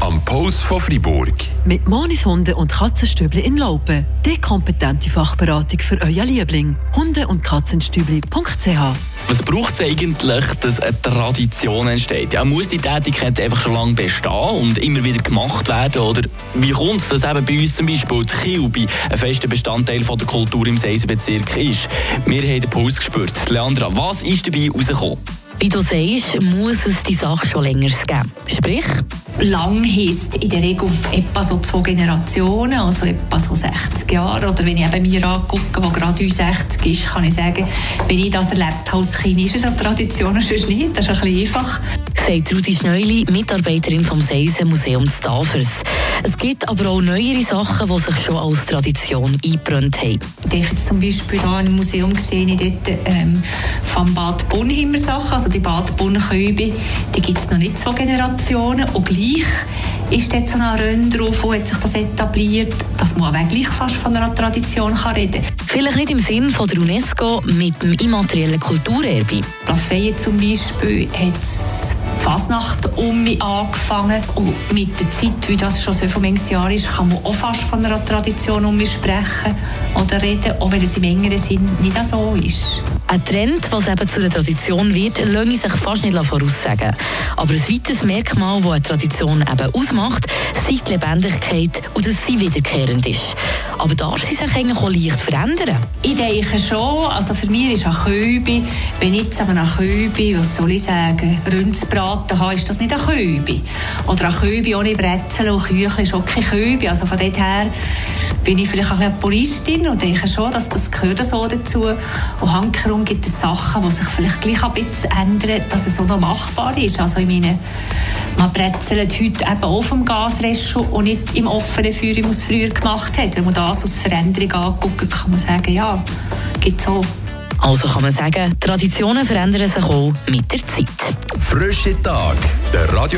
Am Post von Fribourg. Mit Monis Hunde und Katzenstübli in Laupen. Die kompetente Fachberatung für euer Liebling. Hunde- und Katzenstübli.ch Was braucht es eigentlich, dass eine Tradition entsteht? Ja, muss die Tätigkeit einfach schon lange bestehen und immer wieder gemacht werden? Oder wie kommt es, dass eben bei uns zum Beispiel die Kilbe ein fester Bestandteil von der Kultur im Seisenbezirk ist? Wir haben den Puls gespürt. Leandra, was ist dabei rausgekommen? Wie du sagst, muss es die Sache schon länger geben. Sprich, lang heisst in der Regel etwa so zwei Generationen, also etwa so 60 Jahre. Oder wenn ich eben mir angucke, wo gerade 60 ist, kann ich sagen, wenn ich das erlebt habe als Kind, ist es eine Tradition, sonst nicht. Das ist ein bisschen einfach. Sagt Rudi Schneuli, Mitarbeiterin vom Seisen Museum Stavers. Es gibt aber auch neuere Sachen, die sich schon als Tradition eingebrannt haben. Ich jetzt zum Beispiel hier im Museum gesehen, ich dort ähm, vom Bad Bonheimer Sachen, also die Bad Bonn-Köbe, die gibt es noch nicht zwei Generationen und gleich ist dort so ein Rönn drauf, wo hat sich das etabliert, dass man auch gleich fast von einer Tradition kann reden kann. Vielleicht nicht im Sinn von der UNESCO mit dem immateriellen Kulturerbe. Lafayette zum Beispiel hat Fasnacht um mich angefangen und mit der Zeit, wie das schon so viele Jahre ist, kann man auch fast von einer Tradition um mich sprechen oder reden, auch wenn es im engeren Sinn nicht so ist. Ein Trend, was eben zu einer Tradition wird, lässt sich fast nicht voraussagen. Aber ein weiteres Merkmal, das eine Tradition eben ausmacht, sei die Lebendigkeit und dass sie wiederkehrend ist. Aber darf sie sich eigentlich auch leicht verändern? Ich denke schon. Also für mich ist ein Köbi, wenn ich jetzt ein Köbi, was soll ich sagen, Ründsbraten habe, ist das nicht ein Köbi. Oder ein Köbi ohne Brezel und Küchle ist auch kein Köbi. Also von dort her bin ich vielleicht auch eine Puristin und denke schon, dass das gehört so dazu. Und hankerum gibt es Sachen, die sich vielleicht gleich ein bisschen ändern, dass es auch noch machbar ist. Also ich meine, man brezelt heute eben auch vom Gasresto und nicht im offenen Feuer, wie man es früher gemacht hat. Wenn man das als Veränderung anguckt, kann man sagen, ja, gibt es auch. Also kann man sagen, Traditionen verändern sich auch mit der Zeit. Frische Tag, der Radio